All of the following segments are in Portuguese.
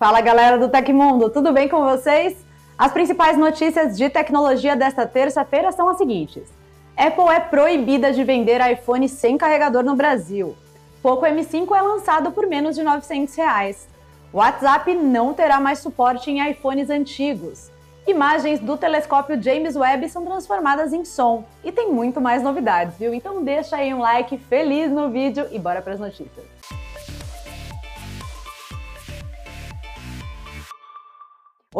Fala galera do Tecmundo, tudo bem com vocês? As principais notícias de tecnologia desta terça-feira são as seguintes: Apple é proibida de vender iPhone sem carregador no Brasil. Poco M5 é lançado por menos de 900 reais. WhatsApp não terá mais suporte em iPhones antigos. Imagens do telescópio James Webb são transformadas em som. E tem muito mais novidades, viu? Então deixa aí um like feliz no vídeo e bora para as notícias.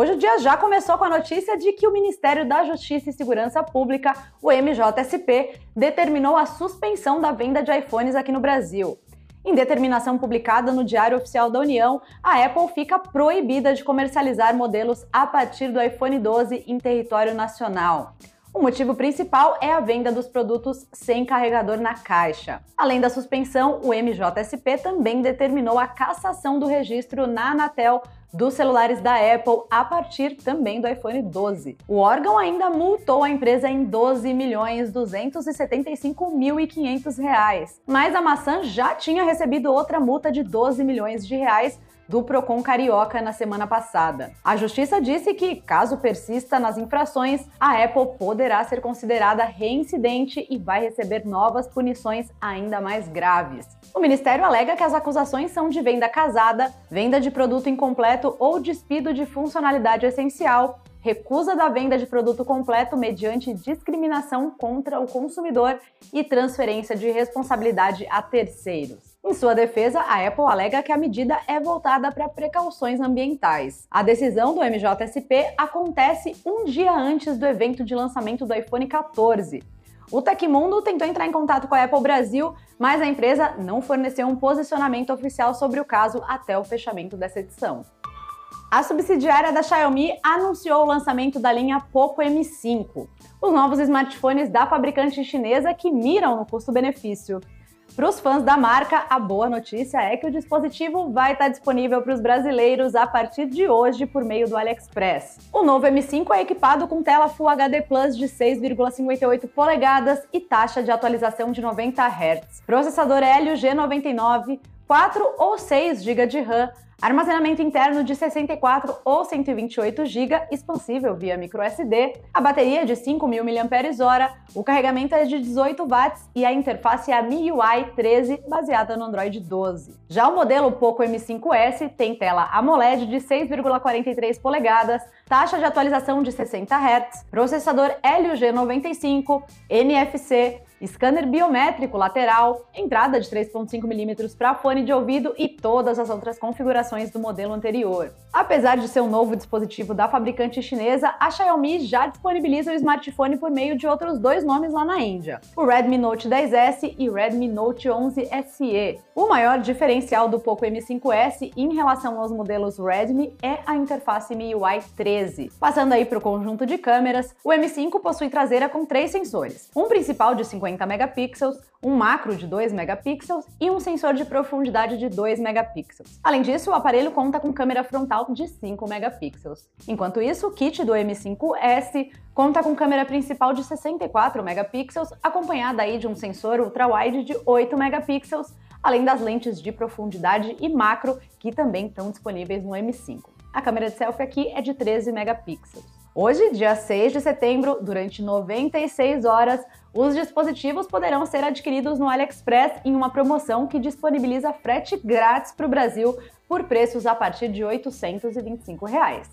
Hoje o dia já começou com a notícia de que o Ministério da Justiça e Segurança Pública, o MJSP, determinou a suspensão da venda de iPhones aqui no Brasil. Em determinação publicada no Diário Oficial da União, a Apple fica proibida de comercializar modelos a partir do iPhone 12 em território nacional. O motivo principal é a venda dos produtos sem carregador na caixa. Além da suspensão, o MJSP também determinou a cassação do registro na Anatel dos celulares da Apple a partir também do iPhone 12. O órgão ainda multou a empresa em 12 milhões 275 mil e 500 reais. Mas a maçã já tinha recebido outra multa de 12 milhões de reais do Procon Carioca na semana passada. A justiça disse que, caso persista nas infrações, a Apple poderá ser considerada reincidente e vai receber novas punições ainda mais graves. O ministério alega que as acusações são de venda casada, venda de produto incompleto ou despido de funcionalidade essencial, recusa da venda de produto completo mediante discriminação contra o consumidor e transferência de responsabilidade a terceiros. Em sua defesa, a Apple alega que a medida é voltada para precauções ambientais. A decisão do MJSP acontece um dia antes do evento de lançamento do iPhone 14. O Tecmundo tentou entrar em contato com a Apple Brasil, mas a empresa não forneceu um posicionamento oficial sobre o caso até o fechamento dessa edição. A subsidiária da Xiaomi anunciou o lançamento da linha Poco M5, os novos smartphones da fabricante chinesa que miram no custo-benefício. Para os fãs da marca, a boa notícia é que o dispositivo vai estar disponível para os brasileiros a partir de hoje por meio do AliExpress. O novo M5 é equipado com tela Full HD Plus de 6,58 polegadas e taxa de atualização de 90 Hz. Processador Helio G99, 4 ou 6 GB de RAM, Armazenamento interno de 64 ou 128 GB, expansível via microSD, a bateria é de 5.000 mAh, o carregamento é de 18 watts e a interface é a MIUI 13, baseada no Android 12. Já o modelo Poco M5S tem tela AMOLED de 6,43 polegadas, taxa de atualização de 60 Hz, processador Helio G95, NFC, scanner biométrico lateral, entrada de 3.5 mm para fone de ouvido e todas as outras configurações do modelo anterior. Apesar de ser um novo dispositivo da fabricante chinesa, a Xiaomi já disponibiliza o smartphone por meio de outros dois nomes lá na Índia, o Redmi Note 10S e Redmi Note 11 SE. O maior diferencial do Poco M5S em relação aos modelos Redmi é a interface MIUI 13. Passando aí para o conjunto de câmeras, o M5 possui traseira com três sensores, um principal de 50 50 megapixels, um macro de 2 megapixels e um sensor de profundidade de 2 megapixels. Além disso, o aparelho conta com câmera frontal de 5 megapixels. Enquanto isso, o kit do M5S conta com câmera principal de 64 megapixels, acompanhada aí de um sensor ultra-wide de 8 megapixels, além das lentes de profundidade e macro que também estão disponíveis no M5. A câmera de selfie aqui é de 13 megapixels. Hoje, dia 6 de setembro, durante 96 horas, os dispositivos poderão ser adquiridos no AliExpress em uma promoção que disponibiliza frete grátis para o Brasil por preços a partir de 825 reais.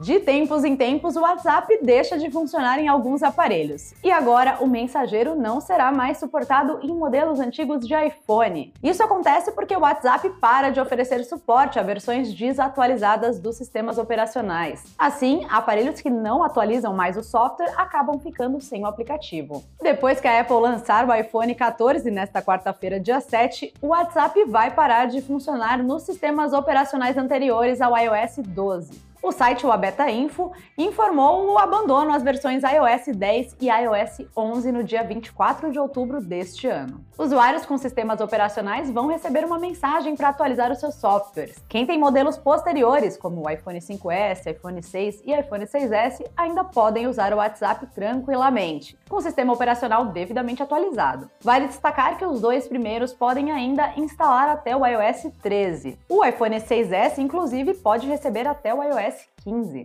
De tempos em tempos, o WhatsApp deixa de funcionar em alguns aparelhos. E agora, o mensageiro não será mais suportado em modelos antigos de iPhone. Isso acontece porque o WhatsApp para de oferecer suporte a versões desatualizadas dos sistemas operacionais. Assim, aparelhos que não atualizam mais o software acabam ficando sem o aplicativo. Depois que a Apple lançar o iPhone 14 nesta quarta-feira, dia 7, o WhatsApp vai parar de funcionar nos sistemas operacionais anteriores ao iOS 12. O site Wabeta Info informou o abandono às versões iOS 10 e iOS 11 no dia 24 de outubro deste ano. Usuários com sistemas operacionais vão receber uma mensagem para atualizar os seus softwares. Quem tem modelos posteriores, como o iPhone 5S, iPhone 6 e iPhone 6S, ainda podem usar o WhatsApp tranquilamente, com o sistema operacional devidamente atualizado. Vale destacar que os dois primeiros podem ainda instalar até o iOS 13. O iPhone 6S, inclusive, pode receber até o iOS 15.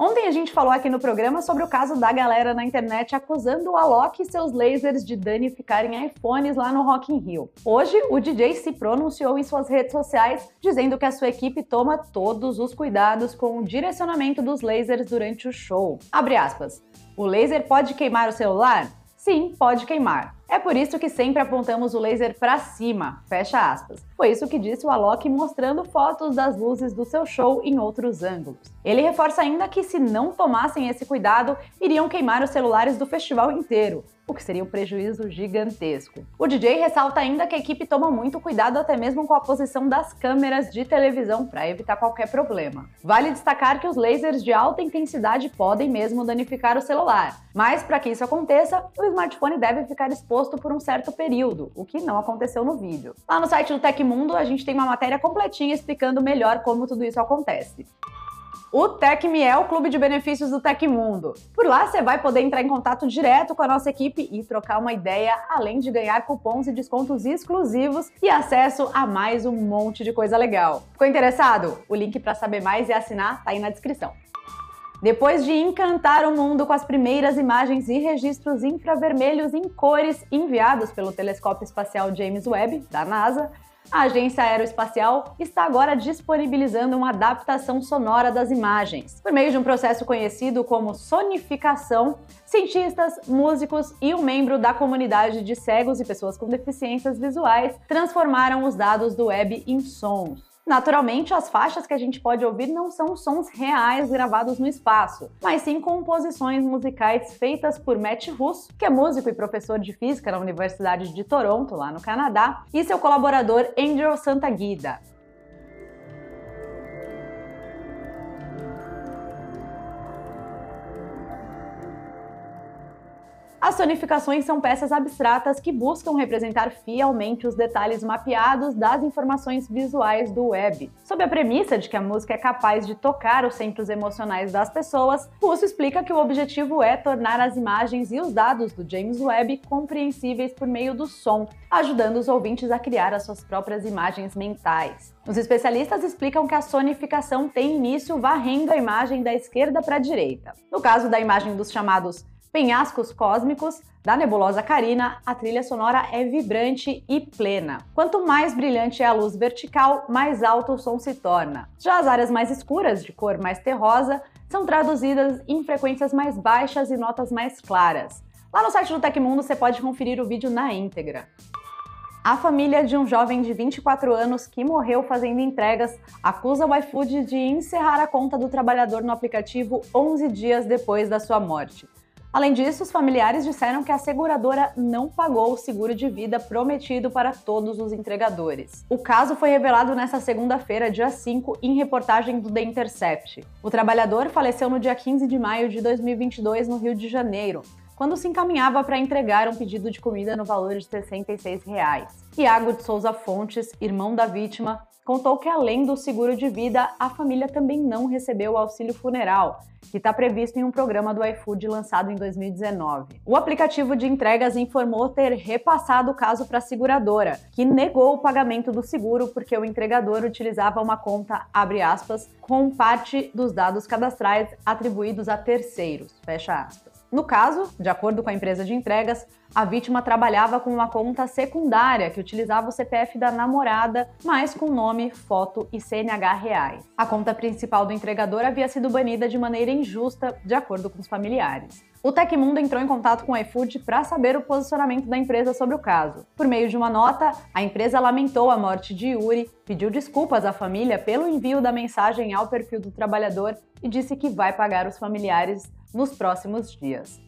Ontem a gente falou aqui no programa sobre o caso da galera na internet acusando o Alok e seus lasers de danificarem iPhones lá no Rock in Rio. Hoje, o DJ se pronunciou em suas redes sociais dizendo que a sua equipe toma todos os cuidados com o direcionamento dos lasers durante o show. Abre aspas. O laser pode queimar o celular? Sim, pode queimar. É por isso que sempre apontamos o laser para cima, fecha aspas. Foi isso que disse o Alok mostrando fotos das luzes do seu show em outros ângulos. Ele reforça ainda que se não tomassem esse cuidado, iriam queimar os celulares do festival inteiro, o que seria um prejuízo gigantesco. O DJ ressalta ainda que a equipe toma muito cuidado até mesmo com a posição das câmeras de televisão para evitar qualquer problema. Vale destacar que os lasers de alta intensidade podem mesmo danificar o celular, mas para que isso aconteça, o smartphone deve ficar exposto por um certo período, o que não aconteceu no vídeo. Lá no site do Tecmundo a gente tem uma matéria completinha explicando melhor como tudo isso acontece. O TecMe é o clube de benefícios do Tecmundo. Por lá você vai poder entrar em contato direto com a nossa equipe e trocar uma ideia, além de ganhar cupons e descontos exclusivos e acesso a mais um monte de coisa legal. Ficou interessado? O link para saber mais e assinar tá aí na descrição. Depois de encantar o mundo com as primeiras imagens e registros infravermelhos em cores enviados pelo telescópio espacial James Webb, da NASA, a agência aeroespacial está agora disponibilizando uma adaptação sonora das imagens. Por meio de um processo conhecido como sonificação, cientistas, músicos e um membro da comunidade de cegos e pessoas com deficiências visuais transformaram os dados do web em sons. Naturalmente, as faixas que a gente pode ouvir não são sons reais gravados no espaço, mas sim composições musicais feitas por Matt Russo, que é músico e professor de física na Universidade de Toronto, lá no Canadá, e seu colaborador Angel Santaguida. As sonificações são peças abstratas que buscam representar fielmente os detalhes mapeados das informações visuais do web. Sob a premissa de que a música é capaz de tocar os centros emocionais das pessoas, Russo explica que o objetivo é tornar as imagens e os dados do James Webb compreensíveis por meio do som, ajudando os ouvintes a criar as suas próprias imagens mentais. Os especialistas explicam que a sonificação tem início varrendo a imagem da esquerda para a direita. No caso da imagem dos chamados Penhascos Cósmicos, da nebulosa Carina, a trilha sonora é vibrante e plena. Quanto mais brilhante é a luz vertical, mais alto o som se torna. Já as áreas mais escuras, de cor mais terrosa, são traduzidas em frequências mais baixas e notas mais claras. Lá no site do Tecmundo você pode conferir o vídeo na íntegra. A família de um jovem de 24 anos que morreu fazendo entregas acusa o iFood de encerrar a conta do trabalhador no aplicativo 11 dias depois da sua morte. Além disso, os familiares disseram que a seguradora não pagou o seguro de vida prometido para todos os entregadores. O caso foi revelado nesta segunda-feira, dia 5, em reportagem do The Intercept. O trabalhador faleceu no dia 15 de maio de 2022 no Rio de Janeiro, quando se encaminhava para entregar um pedido de comida no valor de 66 reais. Iago de Souza Fontes, irmão da vítima, contou que além do seguro de vida, a família também não recebeu o auxílio funeral, que está previsto em um programa do iFood lançado em 2019. O aplicativo de entregas informou ter repassado o caso para a seguradora, que negou o pagamento do seguro porque o entregador utilizava uma conta, abre aspas, com parte dos dados cadastrais atribuídos a terceiros, fecha aspas. No caso, de acordo com a empresa de entregas, a vítima trabalhava com uma conta secundária que utilizava o CPF da namorada, mas com nome, foto e CNH reais. A conta principal do entregador havia sido banida de maneira injusta, de acordo com os familiares. O Tecmundo entrou em contato com o iFood para saber o posicionamento da empresa sobre o caso. Por meio de uma nota, a empresa lamentou a morte de Yuri, pediu desculpas à família pelo envio da mensagem ao perfil do trabalhador e disse que vai pagar os familiares nos próximos dias.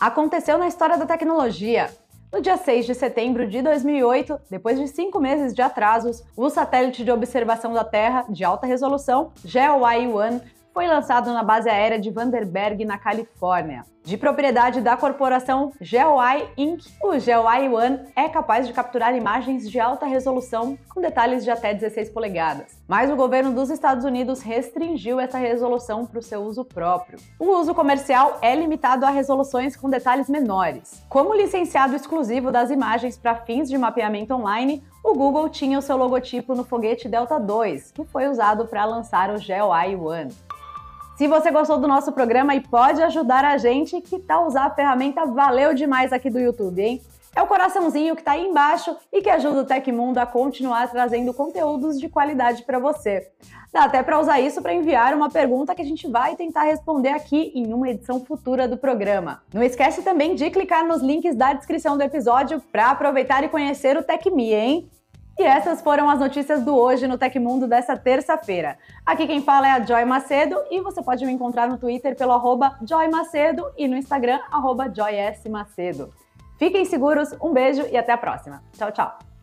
Aconteceu na história da tecnologia. No dia 6 de setembro de 2008, depois de cinco meses de atrasos, o satélite de observação da Terra de alta resolução, GeoEye-1, foi lançado na base aérea de Vandenberg, na Califórnia. De propriedade da corporação GeoEye Inc., o GeoEye One é capaz de capturar imagens de alta resolução com detalhes de até 16 polegadas. Mas o governo dos Estados Unidos restringiu essa resolução para o seu uso próprio. O uso comercial é limitado a resoluções com detalhes menores. Como licenciado exclusivo das imagens para fins de mapeamento online, o Google tinha o seu logotipo no foguete Delta II, que foi usado para lançar o GeoEye One. Se você gostou do nosso programa e pode ajudar a gente, que tal usar a ferramenta Valeu Demais aqui do YouTube, hein? É o coraçãozinho que está aí embaixo e que ajuda o Tecmundo a continuar trazendo conteúdos de qualidade para você. Dá até para usar isso para enviar uma pergunta que a gente vai tentar responder aqui em uma edição futura do programa. Não esquece também de clicar nos links da descrição do episódio para aproveitar e conhecer o TecMe, hein? E essas foram as notícias do Hoje no Tecmundo dessa terça-feira. Aqui quem fala é a Joy Macedo e você pode me encontrar no Twitter pelo arroba Joy Macedo e no Instagram, arroba Joy S. Macedo. Fiquem seguros, um beijo e até a próxima. Tchau, tchau!